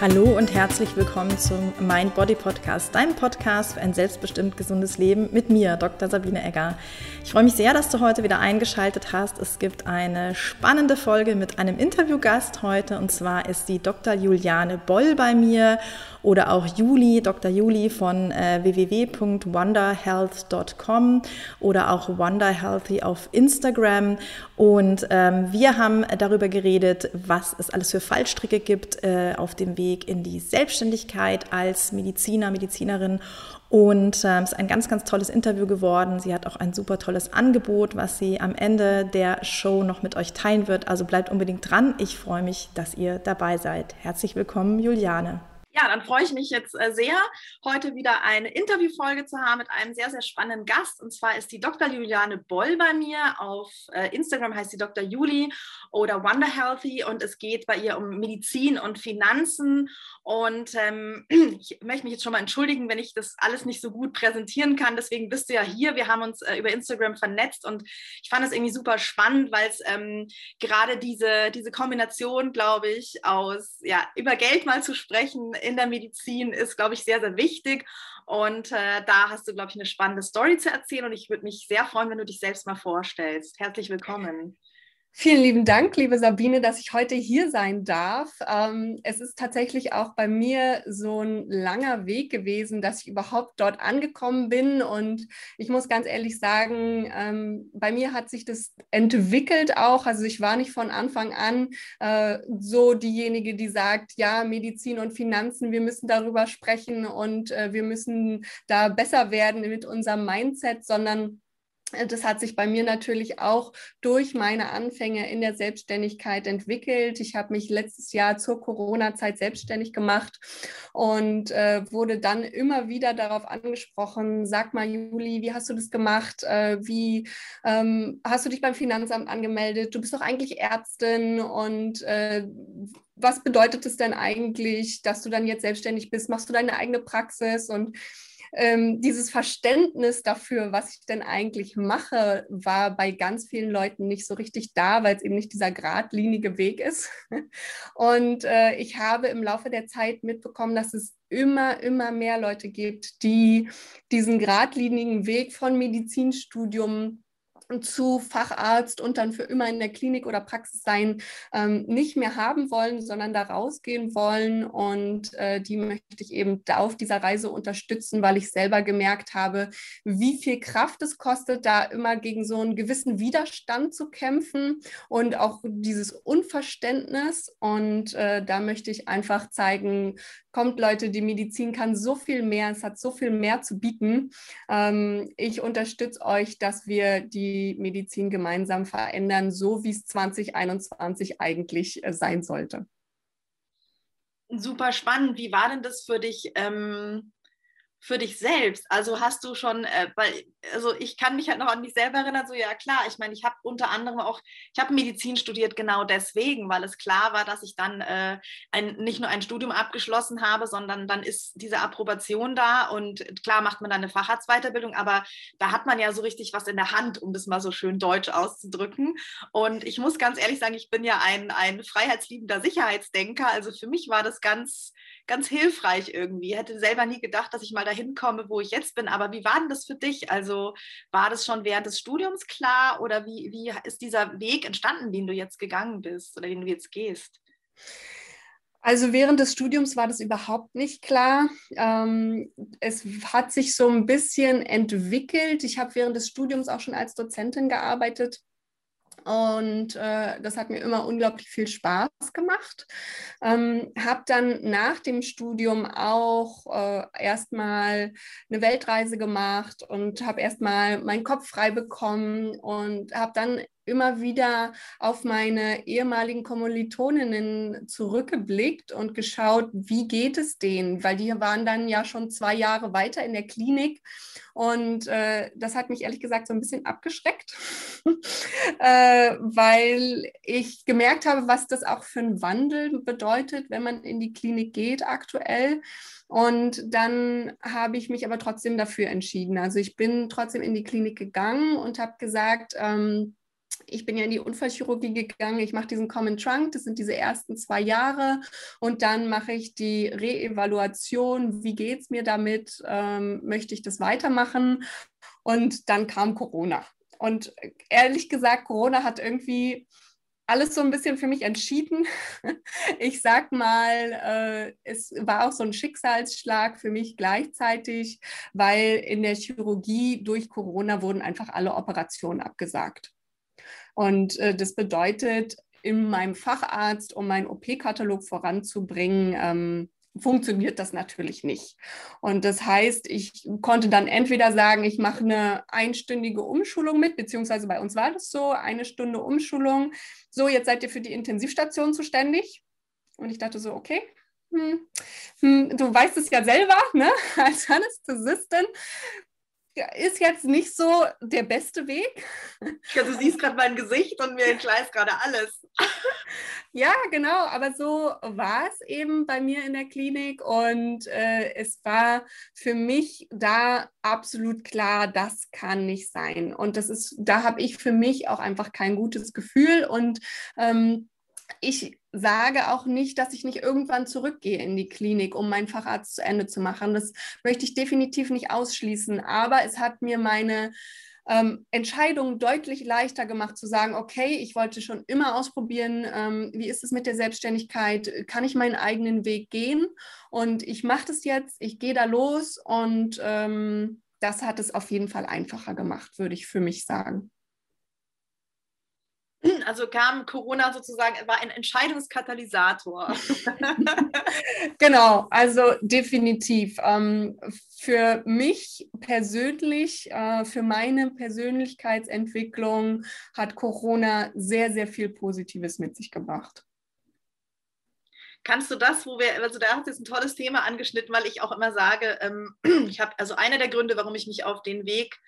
Hallo und herzlich willkommen zum Mind Body Podcast, deinem Podcast für ein selbstbestimmt gesundes Leben mit mir, Dr. Sabine Egger. Ich freue mich sehr, dass du heute wieder eingeschaltet hast. Es gibt eine spannende Folge mit einem Interviewgast heute und zwar ist die Dr. Juliane Boll bei mir oder auch Juli, Dr. Juli von äh, www.wonderhealth.com oder auch Wonderhealthy auf Instagram. Und ähm, wir haben darüber geredet, was es alles für Fallstricke gibt äh, auf dem Weg in die Selbstständigkeit als Mediziner, Medizinerin und ähm, es ist ein ganz, ganz tolles Interview geworden. Sie hat auch ein super tolles Angebot, was sie am Ende der Show noch mit euch teilen wird. Also bleibt unbedingt dran. Ich freue mich, dass ihr dabei seid. Herzlich willkommen, Juliane. Ja, dann freue ich mich jetzt äh, sehr, heute wieder eine Interviewfolge zu haben mit einem sehr, sehr spannenden Gast. Und zwar ist die Dr. Juliane Boll bei mir. Auf äh, Instagram heißt sie Dr. Juli oder Wonder Healthy und es geht bei ihr um Medizin und Finanzen. Und ähm, ich möchte mich jetzt schon mal entschuldigen, wenn ich das alles nicht so gut präsentieren kann. Deswegen bist du ja hier. Wir haben uns äh, über Instagram vernetzt und ich fand es irgendwie super spannend, weil es ähm, gerade diese, diese Kombination, glaube ich, aus ja, über Geld mal zu sprechen in der Medizin ist, glaube ich, sehr, sehr wichtig. Und äh, da hast du, glaube ich, eine spannende Story zu erzählen. Und ich würde mich sehr freuen, wenn du dich selbst mal vorstellst. Herzlich willkommen. Vielen lieben Dank, liebe Sabine, dass ich heute hier sein darf. Ähm, es ist tatsächlich auch bei mir so ein langer Weg gewesen, dass ich überhaupt dort angekommen bin. Und ich muss ganz ehrlich sagen, ähm, bei mir hat sich das entwickelt auch. Also ich war nicht von Anfang an äh, so diejenige, die sagt, ja, Medizin und Finanzen, wir müssen darüber sprechen und äh, wir müssen da besser werden mit unserem Mindset, sondern das hat sich bei mir natürlich auch durch meine Anfänge in der Selbstständigkeit entwickelt. Ich habe mich letztes Jahr zur Corona-Zeit selbstständig gemacht und äh, wurde dann immer wieder darauf angesprochen, sag mal, Juli, wie hast du das gemacht? Äh, wie ähm, hast du dich beim Finanzamt angemeldet? Du bist doch eigentlich Ärztin und äh, was bedeutet es denn eigentlich, dass du dann jetzt selbstständig bist? Machst du deine eigene Praxis? Und ähm, dieses Verständnis dafür, was ich denn eigentlich mache, war bei ganz vielen Leuten nicht so richtig da, weil es eben nicht dieser geradlinige Weg ist. Und äh, ich habe im Laufe der Zeit mitbekommen, dass es immer, immer mehr Leute gibt, die diesen geradlinigen Weg von Medizinstudium zu Facharzt und dann für immer in der Klinik oder Praxis sein ähm, nicht mehr haben wollen, sondern da rausgehen wollen. Und äh, die möchte ich eben da auf dieser Reise unterstützen, weil ich selber gemerkt habe, wie viel Kraft es kostet, da immer gegen so einen gewissen Widerstand zu kämpfen und auch dieses Unverständnis. Und äh, da möchte ich einfach zeigen, kommt Leute, die Medizin kann so viel mehr, es hat so viel mehr zu bieten. Ähm, ich unterstütze euch, dass wir die Medizin gemeinsam verändern, so wie es 2021 eigentlich äh, sein sollte. Super spannend. Wie war denn das für dich? Ähm für dich selbst? Also hast du schon, äh, weil, also ich kann mich halt noch an mich selber erinnern, so ja klar, ich meine, ich habe unter anderem auch, ich habe Medizin studiert genau deswegen, weil es klar war, dass ich dann äh, ein, nicht nur ein Studium abgeschlossen habe, sondern dann ist diese Approbation da und klar macht man dann eine Facharztweiterbildung, aber da hat man ja so richtig was in der Hand, um das mal so schön deutsch auszudrücken. Und ich muss ganz ehrlich sagen, ich bin ja ein, ein freiheitsliebender Sicherheitsdenker, also für mich war das ganz ganz hilfreich irgendwie. Ich hätte selber nie gedacht, dass ich mal dahin komme, wo ich jetzt bin. Aber wie war denn das für dich? Also war das schon während des Studiums klar oder wie, wie ist dieser Weg entstanden, den du jetzt gegangen bist oder den du jetzt gehst? Also während des Studiums war das überhaupt nicht klar. Ähm, es hat sich so ein bisschen entwickelt. Ich habe während des Studiums auch schon als Dozentin gearbeitet und äh, das hat mir immer unglaublich viel Spaß gemacht. Ähm, habe dann nach dem Studium auch äh, erstmal eine Weltreise gemacht und habe erstmal meinen Kopf frei bekommen und habe dann immer wieder auf meine ehemaligen Kommilitoninnen zurückgeblickt und geschaut, wie geht es denen, weil die waren dann ja schon zwei Jahre weiter in der Klinik und äh, das hat mich ehrlich gesagt so ein bisschen abgeschreckt, äh, weil ich gemerkt habe, was das auch für einen Wandel bedeutet, wenn man in die Klinik geht aktuell. Und dann habe ich mich aber trotzdem dafür entschieden. Also ich bin trotzdem in die Klinik gegangen und habe gesagt, ähm, ich bin ja in die Unfallchirurgie gegangen. Ich mache diesen Common Trunk, das sind diese ersten zwei Jahre. Und dann mache ich die Reevaluation. Wie geht es mir damit? Ähm, möchte ich das weitermachen? Und dann kam Corona. Und ehrlich gesagt, Corona hat irgendwie alles so ein bisschen für mich entschieden. Ich sag mal, äh, es war auch so ein Schicksalsschlag für mich gleichzeitig, weil in der Chirurgie durch Corona wurden einfach alle Operationen abgesagt. Und äh, das bedeutet, in meinem Facharzt, um meinen OP-Katalog voranzubringen, ähm, funktioniert das natürlich nicht. Und das heißt, ich konnte dann entweder sagen, ich mache eine einstündige Umschulung mit, beziehungsweise bei uns war das so, eine Stunde Umschulung. So, jetzt seid ihr für die Intensivstation zuständig. Und ich dachte so, okay, hm, hm, du weißt es ja selber, ne? als Anästhesistin ist jetzt nicht so der beste Weg. Ja, du siehst gerade mein Gesicht und mir entgleist gerade alles. ja, genau, aber so war es eben bei mir in der Klinik und äh, es war für mich da absolut klar, das kann nicht sein. Und das ist, da habe ich für mich auch einfach kein gutes Gefühl und ähm, ich sage auch nicht, dass ich nicht irgendwann zurückgehe in die Klinik, um meinen Facharzt zu Ende zu machen. Das möchte ich definitiv nicht ausschließen. Aber es hat mir meine ähm, Entscheidung deutlich leichter gemacht zu sagen, okay, ich wollte schon immer ausprobieren, ähm, wie ist es mit der Selbstständigkeit, kann ich meinen eigenen Weg gehen und ich mache das jetzt, ich gehe da los und ähm, das hat es auf jeden Fall einfacher gemacht, würde ich für mich sagen. Also kam Corona sozusagen, war ein Entscheidungskatalysator. genau, also definitiv. Ähm, für mich persönlich, äh, für meine Persönlichkeitsentwicklung hat Corona sehr, sehr viel Positives mit sich gebracht. Kannst du das, wo wir, also da hast du jetzt ein tolles Thema angeschnitten, weil ich auch immer sage, ähm, ich habe, also einer der Gründe, warum ich mich auf den Weg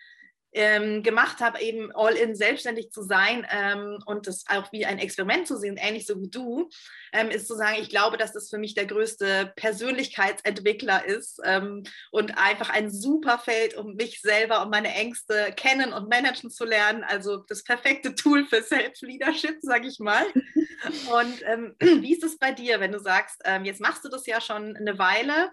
ähm, gemacht habe, eben all in selbstständig zu sein ähm, und das auch wie ein Experiment zu sehen, ähnlich so wie du, ähm, ist zu sagen, ich glaube, dass das für mich der größte Persönlichkeitsentwickler ist ähm, und einfach ein super Feld, um mich selber und meine Ängste kennen und managen zu lernen. Also das perfekte Tool für Self-Leadership, sage ich mal. Und ähm, wie ist es bei dir, wenn du sagst, ähm, jetzt machst du das ja schon eine Weile,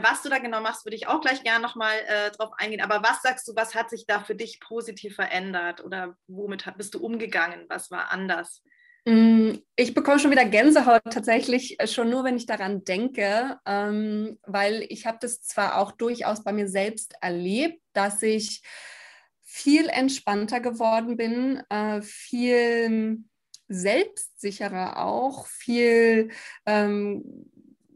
was du da genau machst, würde ich auch gleich gerne nochmal äh, drauf eingehen. Aber was sagst du, was hat sich da für dich positiv verändert oder womit bist du umgegangen? Was war anders? Mm, ich bekomme schon wieder Gänsehaut tatsächlich äh, schon nur, wenn ich daran denke, ähm, weil ich habe das zwar auch durchaus bei mir selbst erlebt, dass ich viel entspannter geworden bin, äh, viel selbstsicherer auch, viel ähm,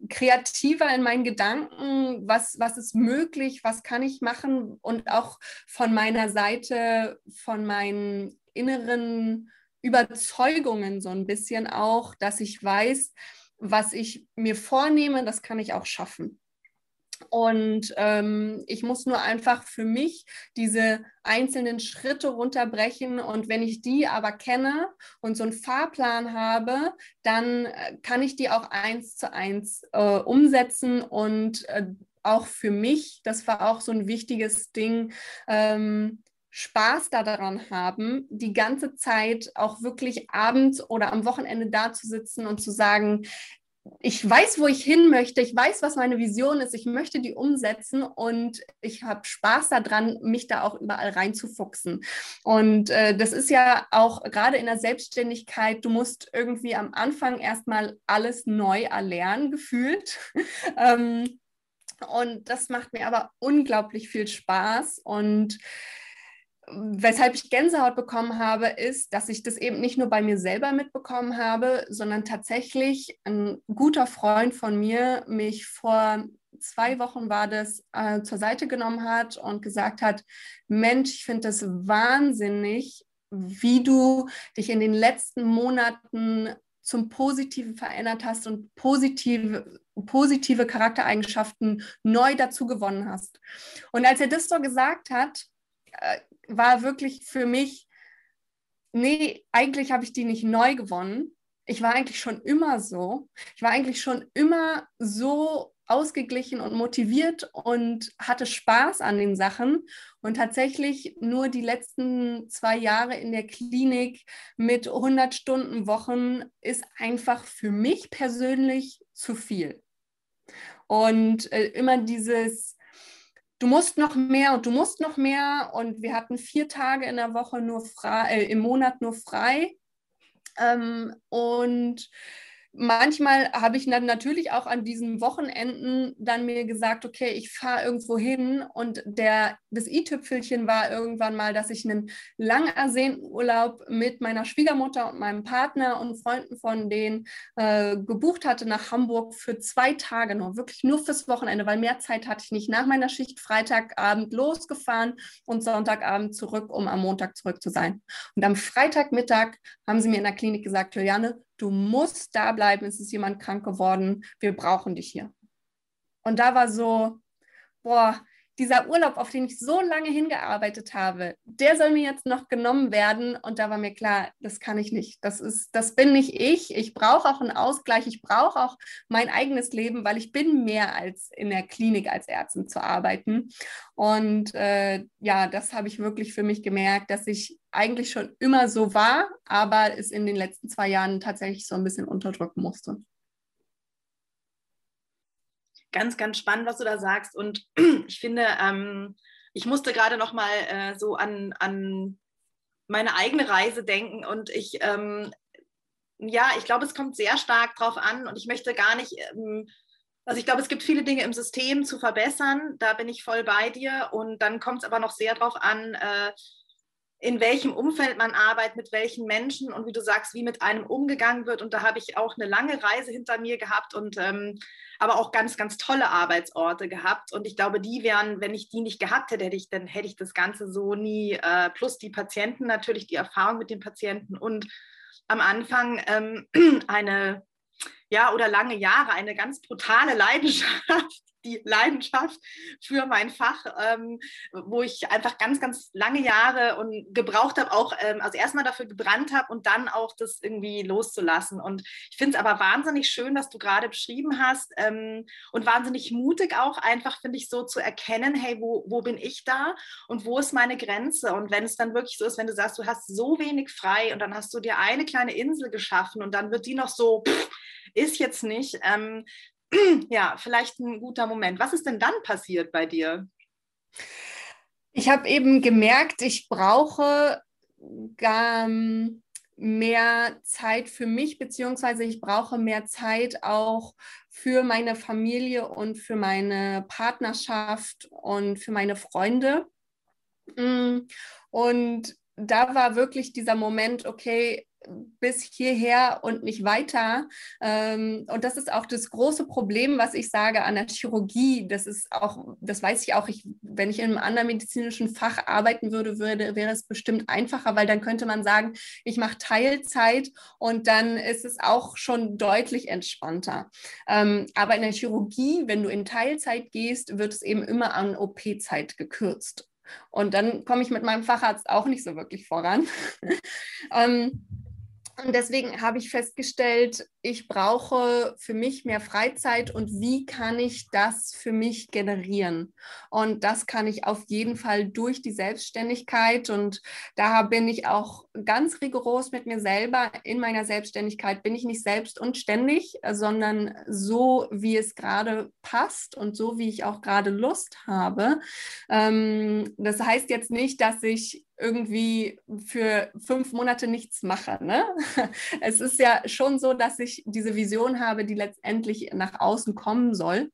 kreativer in meinen Gedanken, was, was ist möglich, was kann ich machen und auch von meiner Seite, von meinen inneren Überzeugungen so ein bisschen auch, dass ich weiß, was ich mir vornehme, das kann ich auch schaffen. Und ähm, ich muss nur einfach für mich diese einzelnen Schritte runterbrechen. Und wenn ich die aber kenne und so einen Fahrplan habe, dann äh, kann ich die auch eins zu eins äh, umsetzen. Und äh, auch für mich, das war auch so ein wichtiges Ding, ähm, Spaß daran haben, die ganze Zeit auch wirklich abends oder am Wochenende da zu sitzen und zu sagen, ich weiß, wo ich hin möchte, ich weiß, was meine Vision ist, ich möchte die umsetzen und ich habe Spaß daran, mich da auch überall reinzufuchsen. Und äh, das ist ja auch gerade in der Selbstständigkeit, du musst irgendwie am Anfang erstmal alles neu erlernen, gefühlt. ähm, und das macht mir aber unglaublich viel Spaß und weshalb ich Gänsehaut bekommen habe, ist, dass ich das eben nicht nur bei mir selber mitbekommen habe, sondern tatsächlich ein guter Freund von mir mich vor zwei Wochen war das äh, zur Seite genommen hat und gesagt hat, Mensch, ich finde das wahnsinnig, wie du dich in den letzten Monaten zum Positiven verändert hast und positive, positive Charaktereigenschaften neu dazu gewonnen hast. Und als er das so gesagt hat, äh, war wirklich für mich, nee, eigentlich habe ich die nicht neu gewonnen. Ich war eigentlich schon immer so. Ich war eigentlich schon immer so ausgeglichen und motiviert und hatte Spaß an den Sachen. Und tatsächlich nur die letzten zwei Jahre in der Klinik mit 100 Stunden Wochen ist einfach für mich persönlich zu viel. Und äh, immer dieses, du musst noch mehr und du musst noch mehr. Und wir hatten vier Tage in der Woche nur frei, äh, im Monat nur frei. Ähm, und manchmal habe ich dann natürlich auch an diesen Wochenenden dann mir gesagt, okay, ich fahre irgendwo hin und der, das i-Tüpfelchen war irgendwann mal, dass ich einen lang ersehnten Urlaub mit meiner Schwiegermutter und meinem Partner und Freunden von denen äh, gebucht hatte nach Hamburg für zwei Tage nur, wirklich nur fürs Wochenende, weil mehr Zeit hatte ich nicht. Nach meiner Schicht Freitagabend losgefahren und Sonntagabend zurück, um am Montag zurück zu sein. Und am Freitagmittag haben sie mir in der Klinik gesagt, Juliane, du musst da bleiben, es ist jemand krank geworden, wir brauchen dich hier. Und da war so, boah, dieser Urlaub, auf den ich so lange hingearbeitet habe, der soll mir jetzt noch genommen werden. Und da war mir klar, das kann ich nicht. Das ist, das bin nicht ich. Ich brauche auch einen Ausgleich. Ich brauche auch mein eigenes Leben, weil ich bin mehr als in der Klinik als Ärztin zu arbeiten. Und äh, ja, das habe ich wirklich für mich gemerkt, dass ich eigentlich schon immer so war, aber es in den letzten zwei Jahren tatsächlich so ein bisschen unterdrücken musste ganz, ganz spannend, was du da sagst. Und ich finde, ähm, ich musste gerade noch mal äh, so an, an meine eigene Reise denken. Und ich, ähm, ja, ich glaube, es kommt sehr stark drauf an. Und ich möchte gar nicht, ähm, also ich glaube, es gibt viele Dinge im System zu verbessern, da bin ich voll bei dir. Und dann kommt es aber noch sehr drauf an, äh, in welchem Umfeld man arbeitet, mit welchen Menschen und wie du sagst, wie mit einem umgegangen wird. Und da habe ich auch eine lange Reise hinter mir gehabt und ähm, aber auch ganz, ganz tolle Arbeitsorte gehabt. Und ich glaube, die wären, wenn ich die nicht gehabt hätte, hätte ich, dann hätte ich das Ganze so nie, äh, plus die Patienten natürlich, die Erfahrung mit den Patienten und am Anfang ähm, eine, ja, oder lange Jahre eine ganz brutale Leidenschaft die Leidenschaft für mein Fach, ähm, wo ich einfach ganz, ganz lange Jahre und gebraucht habe, auch ähm, also erstmal dafür gebrannt habe und dann auch das irgendwie loszulassen. Und ich finde es aber wahnsinnig schön, was du gerade beschrieben hast ähm, und wahnsinnig mutig auch einfach, finde ich, so zu erkennen, hey, wo, wo bin ich da und wo ist meine Grenze? Und wenn es dann wirklich so ist, wenn du sagst, du hast so wenig frei und dann hast du dir eine kleine Insel geschaffen und dann wird die noch so, pff, ist jetzt nicht, ähm, ja, vielleicht ein guter Moment. Was ist denn dann passiert bei dir? Ich habe eben gemerkt, ich brauche gar mehr Zeit für mich, beziehungsweise ich brauche mehr Zeit auch für meine Familie und für meine Partnerschaft und für meine Freunde. Mm, und da war wirklich dieser Moment, okay, bis hierher und nicht weiter. Ähm, und das ist auch das große Problem, was ich sage an der Chirurgie. Das ist auch, das weiß ich auch, ich, wenn ich in einem anderen medizinischen Fach arbeiten würde, würde, wäre es bestimmt einfacher, weil dann könnte man sagen, ich mache Teilzeit und dann ist es auch schon deutlich entspannter. Ähm, aber in der Chirurgie, wenn du in Teilzeit gehst, wird es eben immer an OP-Zeit gekürzt. Und dann komme ich mit meinem Facharzt auch nicht so wirklich voran. ähm, und deswegen habe ich festgestellt, ich brauche für mich mehr Freizeit und wie kann ich das für mich generieren? Und das kann ich auf jeden Fall durch die Selbstständigkeit. Und da bin ich auch ganz rigoros mit mir selber. In meiner Selbstständigkeit bin ich nicht selbst und ständig, sondern so, wie es gerade passt und so, wie ich auch gerade Lust habe. Ähm, das heißt jetzt nicht, dass ich irgendwie für fünf Monate nichts mache. Ne? Es ist ja schon so, dass ich diese Vision habe, die letztendlich nach außen kommen soll.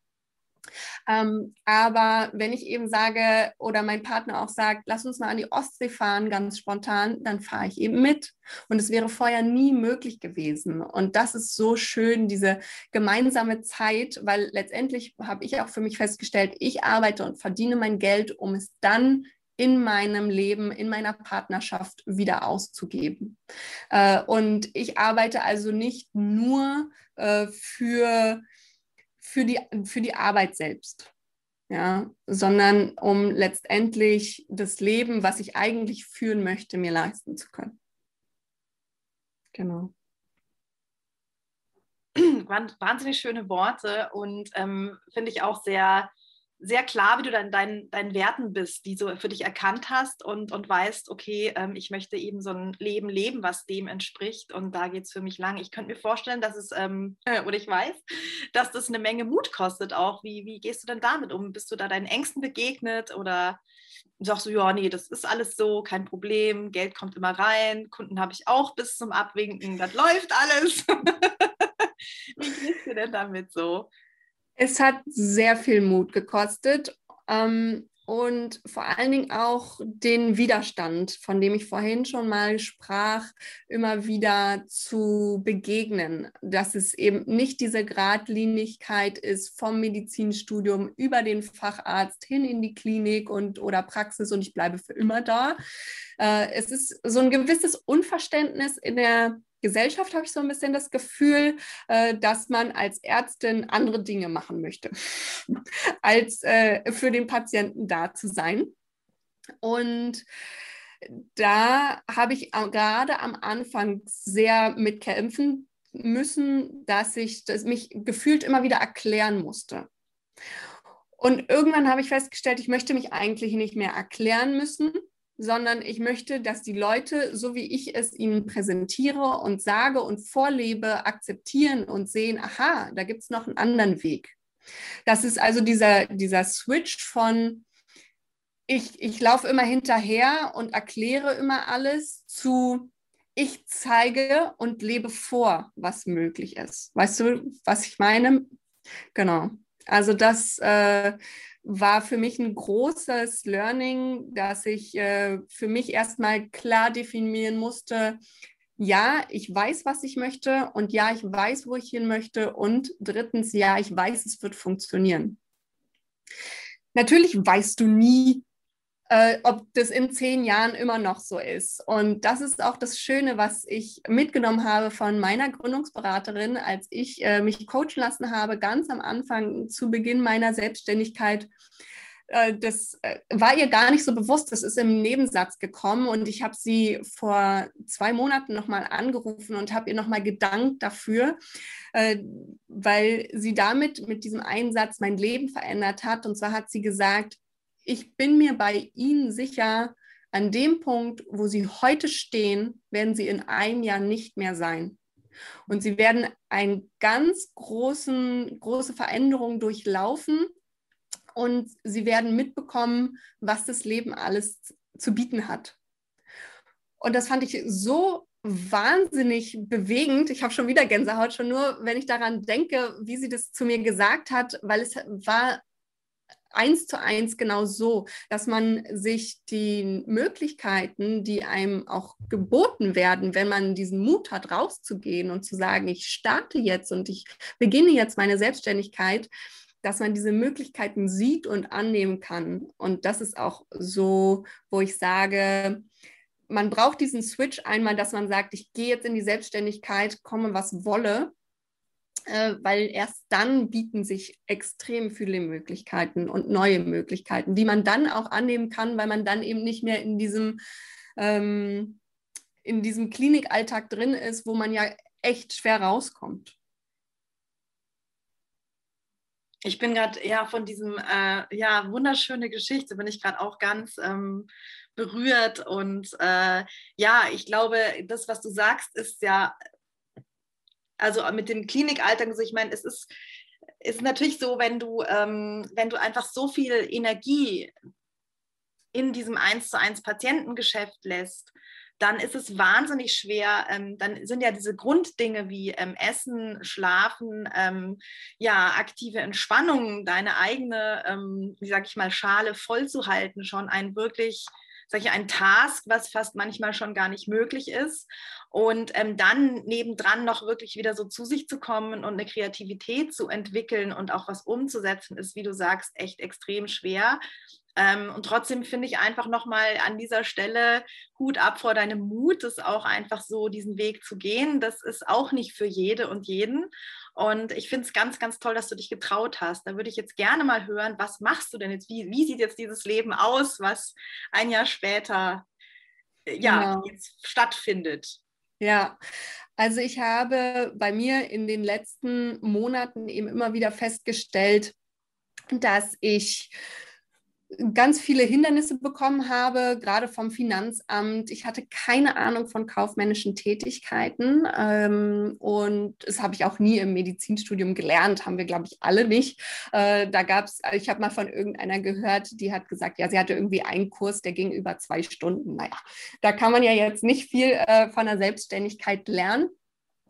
Ähm, aber wenn ich eben sage oder mein Partner auch sagt, lass uns mal an die Ostsee fahren, ganz spontan, dann fahre ich eben mit. Und es wäre vorher nie möglich gewesen. Und das ist so schön, diese gemeinsame Zeit, weil letztendlich habe ich auch für mich festgestellt, ich arbeite und verdiene mein Geld, um es dann in meinem Leben, in meiner Partnerschaft wieder auszugeben. Äh, und ich arbeite also nicht nur äh, für, für, die, für die Arbeit selbst. Ja, sondern um letztendlich das Leben, was ich eigentlich führen möchte, mir leisten zu können. Genau. wahnsinnig schöne Worte und ähm, finde ich auch sehr, sehr klar, wie du dann deinen, deinen Werten bist, die du für dich erkannt hast und, und weißt, okay, ähm, ich möchte eben so ein Leben leben, was dem entspricht und da geht es für mich lang. Ich könnte mir vorstellen, dass es, ähm, oder ich weiß, dass das eine Menge Mut kostet auch. Wie, wie gehst du denn damit um? Bist du da deinen Ängsten begegnet oder sagst du, ja, nee, das ist alles so, kein Problem, Geld kommt immer rein, Kunden habe ich auch bis zum Abwinken, das läuft alles. wie gehst du denn damit so? Es hat sehr viel Mut gekostet ähm, und vor allen Dingen auch den Widerstand, von dem ich vorhin schon mal sprach, immer wieder zu begegnen, dass es eben nicht diese Gradlinigkeit ist vom Medizinstudium über den Facharzt hin in die Klinik und oder Praxis und ich bleibe für immer da. Äh, es ist so ein gewisses Unverständnis in der Gesellschaft habe ich so ein bisschen das Gefühl, äh, dass man als Ärztin andere Dinge machen möchte, als äh, für den Patienten da zu sein. Und da habe ich gerade am Anfang sehr mit kämpfen müssen, dass ich das mich gefühlt immer wieder erklären musste. Und irgendwann habe ich festgestellt, ich möchte mich eigentlich nicht mehr erklären müssen, sondern ich möchte, dass die Leute, so wie ich es ihnen präsentiere und sage und vorlebe, akzeptieren und sehen, aha, da gibt es noch einen anderen Weg. Das ist also dieser, dieser Switch von, ich, ich laufe immer hinterher und erkläre immer alles zu, ich zeige und lebe vor, was möglich ist. Weißt du, was ich meine? Genau. Also das, äh, war für mich ein großes Learning, dass ich äh, für mich erstmal klar definieren musste, ja, ich weiß, was ich möchte und ja, ich weiß, wo ich hin möchte und drittens, ja, ich weiß, es wird funktionieren. Natürlich weißt du nie, äh, ob das in zehn Jahren immer noch so ist. Und das ist auch das Schöne, was ich mitgenommen habe von meiner Gründungsberaterin, als ich äh, mich coachen lassen habe, ganz am Anfang zu Beginn meiner Selbstständigkeit. Äh, das äh, war ihr gar nicht so bewusst, das ist im Nebensatz gekommen und ich habe sie vor zwei Monaten nochmal angerufen und habe ihr nochmal gedankt dafür, äh, weil sie damit mit diesem Einsatz mein Leben verändert hat. Und zwar hat sie gesagt, ich bin mir bei Ihnen sicher, an dem Punkt, wo Sie heute stehen, werden Sie in einem Jahr nicht mehr sein. Und Sie werden eine ganz großen, große Veränderung durchlaufen und Sie werden mitbekommen, was das Leben alles zu bieten hat. Und das fand ich so wahnsinnig bewegend. Ich habe schon wieder Gänsehaut, schon nur, wenn ich daran denke, wie sie das zu mir gesagt hat, weil es war eins zu eins genau so, dass man sich die Möglichkeiten, die einem auch geboten werden, wenn man diesen Mut hat, rauszugehen und zu sagen, ich starte jetzt und ich beginne jetzt meine Selbstständigkeit, dass man diese Möglichkeiten sieht und annehmen kann. Und das ist auch so, wo ich sage, man braucht diesen Switch einmal, dass man sagt, ich gehe jetzt in die Selbstständigkeit, komme was wolle weil erst dann bieten sich extrem viele Möglichkeiten und neue Möglichkeiten, die man dann auch annehmen kann, weil man dann eben nicht mehr in diesem, ähm, in diesem Klinikalltag drin ist, wo man ja echt schwer rauskommt. Ich bin gerade ja von diesem äh, ja wunderschöne Geschichte bin ich gerade auch ganz ähm, berührt und äh, ja ich glaube das was du sagst ist ja also mit dem Klinikalltag, also ich meine, es ist, ist natürlich so, wenn du, ähm, wenn du einfach so viel Energie in diesem 1 zu 1 Patientengeschäft lässt, dann ist es wahnsinnig schwer. Ähm, dann sind ja diese Grunddinge wie ähm, Essen, Schlafen, ähm, ja, aktive Entspannung, deine eigene, ähm, wie sag ich mal, Schale vollzuhalten, schon ein wirklich ich, ein Task, was fast manchmal schon gar nicht möglich ist. Und ähm, dann nebendran noch wirklich wieder so zu sich zu kommen und eine Kreativität zu entwickeln und auch was umzusetzen, ist, wie du sagst, echt extrem schwer. Ähm, und trotzdem finde ich einfach nochmal an dieser Stelle Hut ab vor deinem Mut, das auch einfach so diesen Weg zu gehen. Das ist auch nicht für jede und jeden. Und ich finde es ganz, ganz toll, dass du dich getraut hast. Da würde ich jetzt gerne mal hören, was machst du denn jetzt? Wie, wie sieht jetzt dieses Leben aus, was ein Jahr später äh, ja, genau. jetzt stattfindet? Ja, also ich habe bei mir in den letzten Monaten eben immer wieder festgestellt, dass ich ganz viele Hindernisse bekommen habe, gerade vom Finanzamt. Ich hatte keine Ahnung von kaufmännischen Tätigkeiten ähm, und das habe ich auch nie im Medizinstudium gelernt, haben wir, glaube ich, alle nicht. Äh, da gab es, ich habe mal von irgendeiner gehört, die hat gesagt, ja, sie hatte irgendwie einen Kurs, der ging über zwei Stunden. Naja, da kann man ja jetzt nicht viel äh, von der Selbstständigkeit lernen.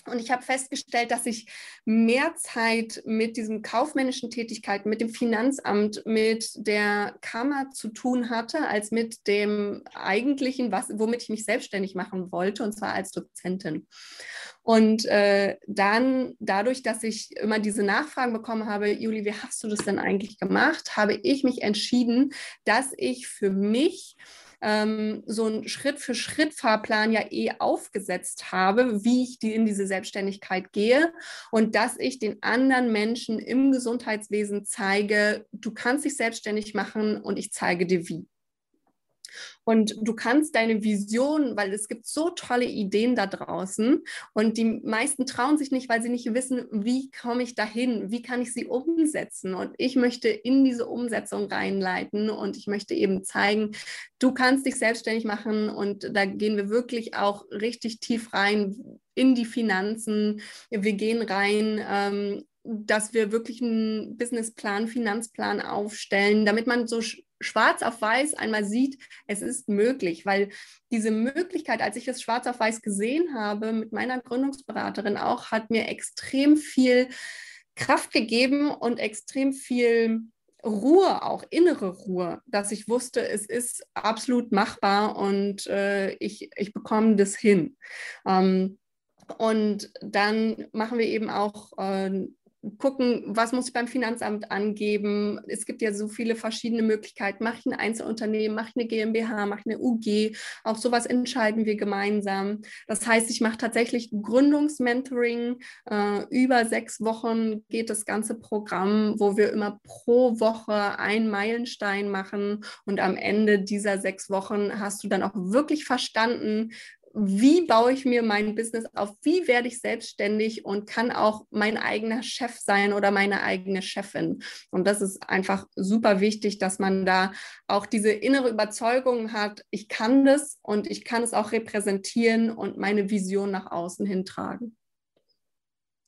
Und ich habe festgestellt, dass ich mehr Zeit mit diesen kaufmännischen Tätigkeiten, mit dem Finanzamt, mit der Kammer zu tun hatte, als mit dem eigentlichen, was, womit ich mich selbstständig machen wollte, und zwar als Dozentin. Und äh, dann, dadurch, dass ich immer diese Nachfragen bekommen habe, Juli, wie hast du das denn eigentlich gemacht, habe ich mich entschieden, dass ich für mich ähm, so einen Schritt-für-Schritt-Fahrplan ja eh aufgesetzt habe, wie ich die in diese Selbstständigkeit gehe und dass ich den anderen Menschen im Gesundheitswesen zeige, du kannst dich selbstständig machen und ich zeige dir wie. Und du kannst deine Vision, weil es gibt so tolle Ideen da draußen und die meisten trauen sich nicht, weil sie nicht wissen, wie komme ich dahin, wie kann ich sie umsetzen. Und ich möchte in diese Umsetzung reinleiten und ich möchte eben zeigen, du kannst dich selbstständig machen und da gehen wir wirklich auch richtig tief rein in die Finanzen. Wir gehen rein ähm, dass wir wirklich einen Businessplan, Finanzplan aufstellen, damit man so schwarz auf weiß einmal sieht, es ist möglich, weil diese Möglichkeit, als ich es schwarz auf weiß gesehen habe, mit meiner Gründungsberaterin auch, hat mir extrem viel Kraft gegeben und extrem viel Ruhe, auch innere Ruhe, dass ich wusste, es ist absolut machbar und äh, ich, ich bekomme das hin. Ähm, und dann machen wir eben auch äh, gucken, was muss ich beim Finanzamt angeben. Es gibt ja so viele verschiedene Möglichkeiten. Mache ich ein Einzelunternehmen, mache ich eine GmbH, mache ich eine UG. Auch sowas entscheiden wir gemeinsam. Das heißt, ich mache tatsächlich Gründungsmentoring. Äh, über sechs Wochen geht das ganze Programm, wo wir immer pro Woche einen Meilenstein machen. Und am Ende dieser sechs Wochen hast du dann auch wirklich verstanden, wie baue ich mir mein Business auf, wie werde ich selbstständig und kann auch mein eigener Chef sein oder meine eigene Chefin. Und das ist einfach super wichtig, dass man da auch diese innere Überzeugung hat, ich kann das und ich kann es auch repräsentieren und meine Vision nach außen hintragen.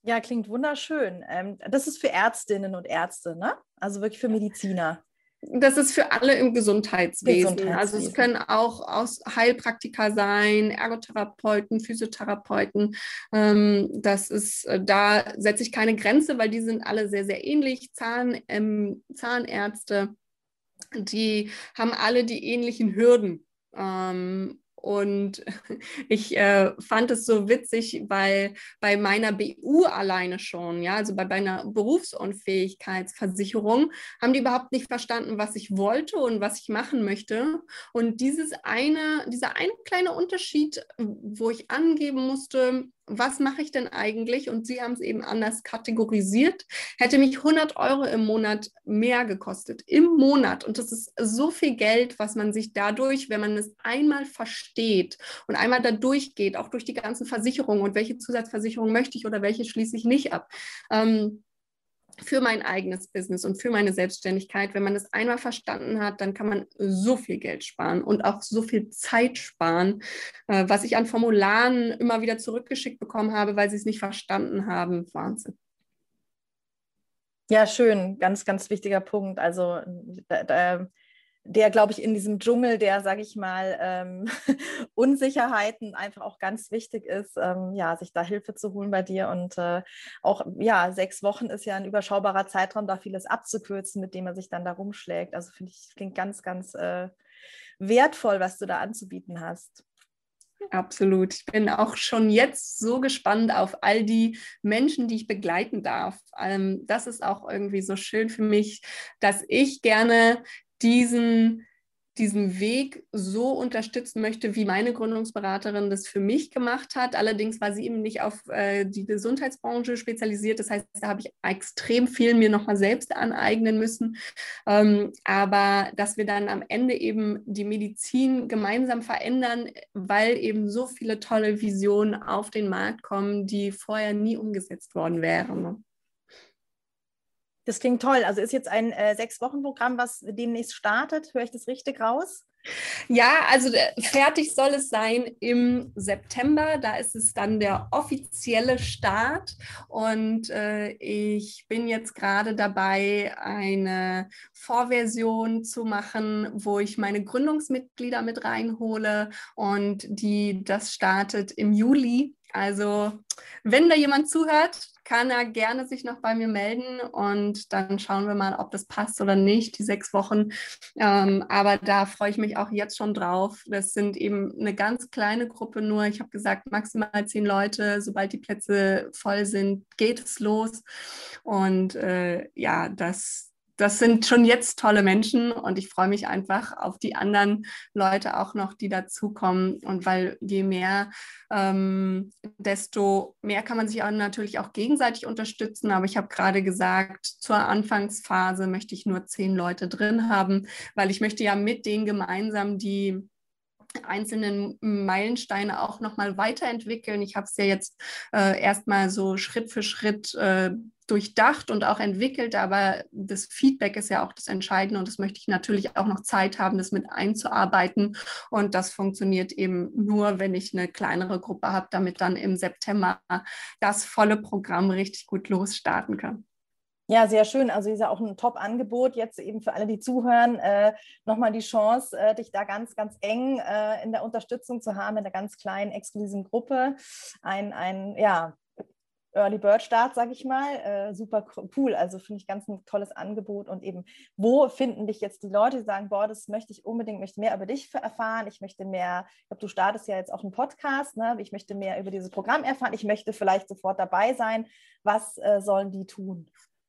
Ja, klingt wunderschön. Ähm, das ist für Ärztinnen und Ärzte, ne? Also wirklich für Mediziner. Das ist für alle im Gesundheitswesen. Gesundheitswesen. Also es können auch aus Heilpraktiker sein, Ergotherapeuten, Physiotherapeuten. Ähm, das ist, äh, da setze ich keine Grenze, weil die sind alle sehr, sehr ähnlich. Zahn, ähm, Zahnärzte, die haben alle die ähnlichen Hürden. Ähm, und ich äh, fand es so witzig, weil bei meiner BU alleine schon, ja, also bei meiner Berufsunfähigkeitsversicherung, haben die überhaupt nicht verstanden, was ich wollte und was ich machen möchte. Und dieses eine, dieser eine kleine Unterschied, wo ich angeben musste, was mache ich denn eigentlich? Und sie haben es eben anders kategorisiert, hätte mich 100 Euro im Monat mehr gekostet. Im Monat. Und das ist so viel Geld, was man sich dadurch, wenn man es einmal versteht und einmal da durchgeht, auch durch die ganzen Versicherungen und welche Zusatzversicherung möchte ich oder welche schließe ich nicht ab. Ähm, für mein eigenes Business und für meine Selbstständigkeit. Wenn man das einmal verstanden hat, dann kann man so viel Geld sparen und auch so viel Zeit sparen, äh, was ich an Formularen immer wieder zurückgeschickt bekommen habe, weil sie es nicht verstanden haben. Wahnsinn. Ja, schön, ganz, ganz wichtiger Punkt. Also da, da, der, glaube ich, in diesem Dschungel der, sage ich mal, ähm, Unsicherheiten einfach auch ganz wichtig ist, ähm, ja, sich da Hilfe zu holen bei dir. Und äh, auch, ja, sechs Wochen ist ja ein überschaubarer Zeitraum, da vieles abzukürzen, mit dem man sich dann da rumschlägt. Also finde ich, klingt ganz, ganz äh, wertvoll, was du da anzubieten hast. Absolut. Ich bin auch schon jetzt so gespannt auf all die Menschen, die ich begleiten darf. Ähm, das ist auch irgendwie so schön für mich, dass ich gerne diesen diesen Weg so unterstützen möchte, wie meine Gründungsberaterin das für mich gemacht hat. Allerdings war sie eben nicht auf äh, die Gesundheitsbranche spezialisiert. Das heißt, da habe ich extrem viel mir nochmal selbst aneignen müssen. Ähm, aber dass wir dann am Ende eben die Medizin gemeinsam verändern, weil eben so viele tolle Visionen auf den Markt kommen, die vorher nie umgesetzt worden wären. Das klingt toll. Also ist jetzt ein äh, Sechs-Wochen-Programm, was demnächst startet. Höre ich das richtig raus? Ja, also äh, fertig soll es sein im September. Da ist es dann der offizielle Start. Und äh, ich bin jetzt gerade dabei, eine Vorversion zu machen, wo ich meine Gründungsmitglieder mit reinhole. Und die, das startet im Juli. Also, wenn da jemand zuhört, kann er gerne sich noch bei mir melden und dann schauen wir mal, ob das passt oder nicht, die sechs Wochen. Ähm, aber da freue ich mich auch jetzt schon drauf. Das sind eben eine ganz kleine Gruppe nur. Ich habe gesagt, maximal zehn Leute. Sobald die Plätze voll sind, geht es los. Und äh, ja, das, das sind schon jetzt tolle Menschen und ich freue mich einfach auf die anderen Leute auch noch, die dazukommen. Und weil je mehr, ähm, desto mehr kann man sich auch natürlich auch gegenseitig unterstützen. Aber ich habe gerade gesagt, zur Anfangsphase möchte ich nur zehn Leute drin haben, weil ich möchte ja mit denen gemeinsam die einzelnen Meilensteine auch nochmal weiterentwickeln. Ich habe es ja jetzt äh, erstmal so Schritt für Schritt äh, durchdacht und auch entwickelt, aber das Feedback ist ja auch das Entscheidende und das möchte ich natürlich auch noch Zeit haben, das mit einzuarbeiten und das funktioniert eben nur, wenn ich eine kleinere Gruppe habe, damit dann im September das volle Programm richtig gut losstarten kann. Ja, sehr schön. Also ist ja auch ein Top-Angebot jetzt eben für alle, die zuhören, äh, nochmal die Chance, äh, dich da ganz, ganz eng äh, in der Unterstützung zu haben, in einer ganz kleinen, exklusiven Gruppe. Ein, ein ja, Early Bird Start, sage ich mal, äh, super cool. Also finde ich ganz ein tolles Angebot und eben, wo finden dich jetzt die Leute, die sagen, boah, das möchte ich unbedingt, möchte mehr über dich erfahren, ich möchte mehr, ich glaube, du startest ja jetzt auch einen Podcast, ne? ich möchte mehr über dieses Programm erfahren, ich möchte vielleicht sofort dabei sein. Was äh, sollen die tun?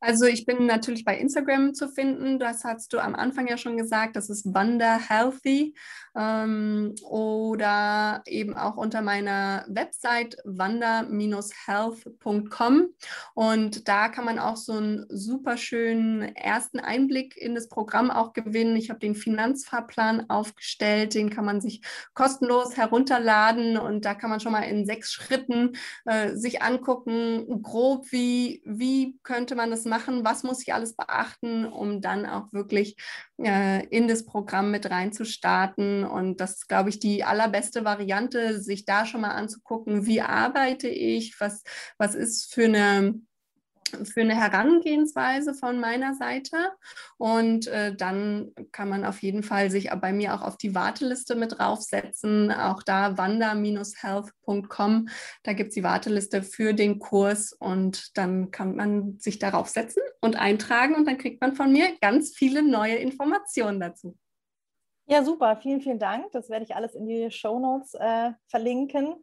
Also ich bin natürlich bei Instagram zu finden. Das hast du am Anfang ja schon gesagt. Das ist Wanda Healthy ähm, oder eben auch unter meiner Website wanda-health.com und da kann man auch so einen super schönen ersten Einblick in das Programm auch gewinnen. Ich habe den Finanzfahrplan aufgestellt, den kann man sich kostenlos herunterladen und da kann man schon mal in sechs Schritten äh, sich angucken, grob wie, wie könnte man das machen, was muss ich alles beachten, um dann auch wirklich äh, in das Programm mit reinzustarten. Und das ist, glaube ich, die allerbeste Variante, sich da schon mal anzugucken, wie arbeite ich, was, was ist für eine für eine Herangehensweise von meiner Seite. Und äh, dann kann man auf jeden Fall sich bei mir auch auf die Warteliste mit draufsetzen. Auch da wanda-health.com. Da gibt es die Warteliste für den Kurs und dann kann man sich darauf setzen und eintragen und dann kriegt man von mir ganz viele neue Informationen dazu. Ja, super. Vielen, vielen Dank. Das werde ich alles in die Show Notes äh, verlinken.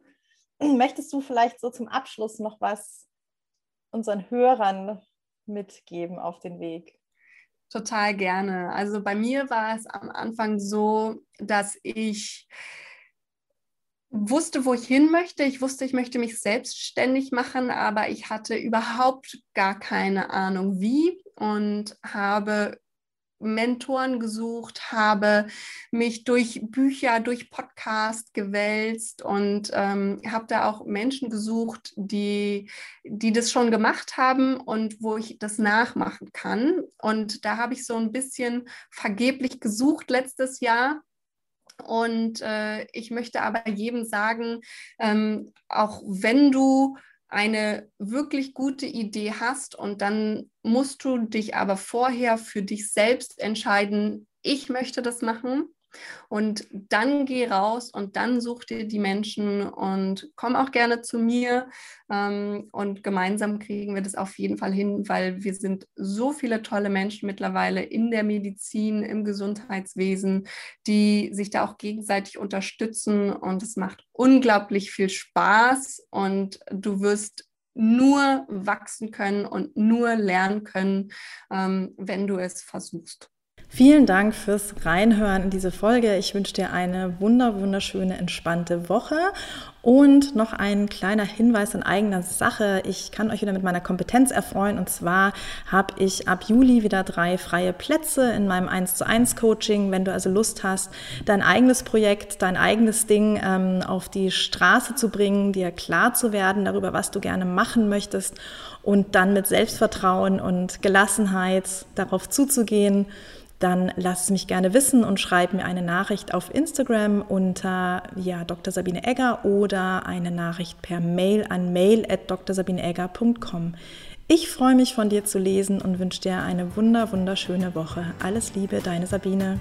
Möchtest du vielleicht so zum Abschluss noch was unseren Hörern mitgeben auf den Weg? Total gerne. Also bei mir war es am Anfang so, dass ich wusste, wo ich hin möchte. Ich wusste, ich möchte mich selbstständig machen, aber ich hatte überhaupt gar keine Ahnung wie und habe Mentoren gesucht, habe mich durch Bücher, durch Podcast gewälzt und ähm, habe da auch Menschen gesucht, die, die das schon gemacht haben und wo ich das nachmachen kann. Und da habe ich so ein bisschen vergeblich gesucht letztes Jahr. Und äh, ich möchte aber jedem sagen, ähm, auch wenn du eine wirklich gute Idee hast und dann musst du dich aber vorher für dich selbst entscheiden, ich möchte das machen und dann geh raus und dann such dir die Menschen und komm auch gerne zu mir. Ähm, und gemeinsam kriegen wir das auf jeden Fall hin, weil wir sind so viele tolle Menschen mittlerweile in der Medizin, im Gesundheitswesen, die sich da auch gegenseitig unterstützen. Und es macht unglaublich viel Spaß und du wirst nur wachsen können und nur lernen können, ähm, wenn du es versuchst. Vielen Dank fürs Reinhören in diese Folge. Ich wünsche dir eine wunder, wunderschöne, entspannte Woche. Und noch ein kleiner Hinweis in eigener Sache. Ich kann euch wieder mit meiner Kompetenz erfreuen. Und zwar habe ich ab Juli wieder drei freie Plätze in meinem 1 zu 1 Coaching. Wenn du also Lust hast, dein eigenes Projekt, dein eigenes Ding ähm, auf die Straße zu bringen, dir klar zu werden darüber, was du gerne machen möchtest und dann mit Selbstvertrauen und Gelassenheit darauf zuzugehen, dann lass es mich gerne wissen und schreib mir eine Nachricht auf Instagram unter ja, Dr. Sabine Egger oder eine Nachricht per Mail an mail at drsabineegger.com. Ich freue mich von dir zu lesen und wünsche dir eine wunder, wunderschöne Woche. Alles Liebe, deine Sabine.